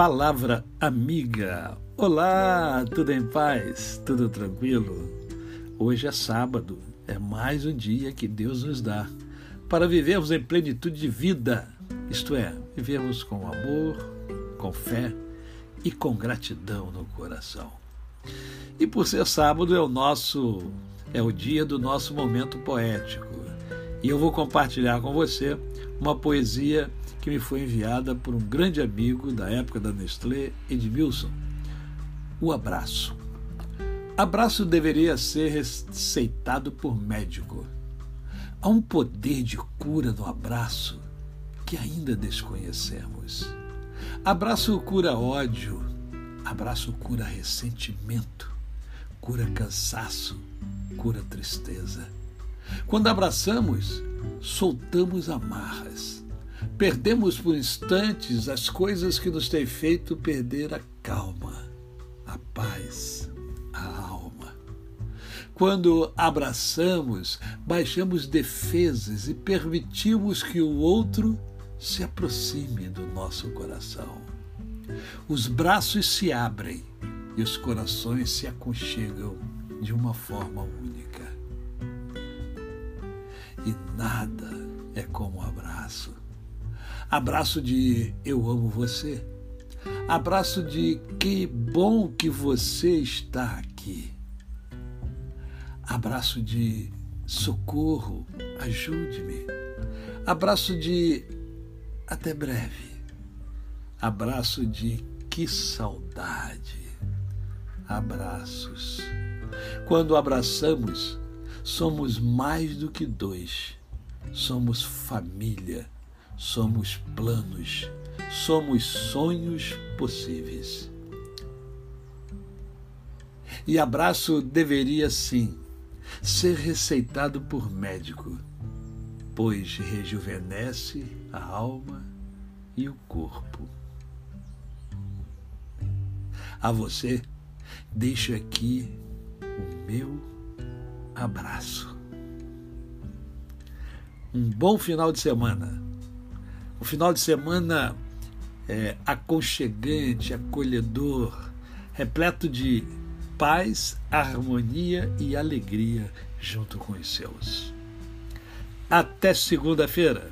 Palavra amiga. Olá, tudo em paz? Tudo tranquilo? Hoje é sábado, é mais um dia que Deus nos dá para vivermos em plenitude de vida, isto é, vivermos com amor, com fé e com gratidão no coração. E por ser sábado é o nosso é o dia do nosso momento poético. E eu vou compartilhar com você uma poesia que me foi enviada por um grande amigo da época da Nestlé, Edmilson. O abraço. Abraço deveria ser receitado por médico. Há um poder de cura no abraço que ainda desconhecemos. Abraço cura ódio, abraço cura ressentimento, cura cansaço, cura tristeza. Quando abraçamos, soltamos amarras. Perdemos por instantes as coisas que nos têm feito perder a calma, a paz, a alma. Quando abraçamos, baixamos defesas e permitimos que o outro se aproxime do nosso coração. Os braços se abrem e os corações se aconchegam de uma forma única. E nada é como um abraço. Abraço de eu amo você. Abraço de que bom que você está aqui. Abraço de socorro, ajude-me. Abraço de até breve. Abraço de que saudade. Abraços. Quando abraçamos, somos mais do que dois. Somos família, somos planos, somos sonhos possíveis. E abraço deveria sim ser receitado por médico, pois rejuvenesce a alma e o corpo. A você, deixo aqui o meu abraço. Um bom final de semana. O final de semana é aconchegante, acolhedor, repleto de paz, harmonia e alegria junto com os seus. Até segunda-feira.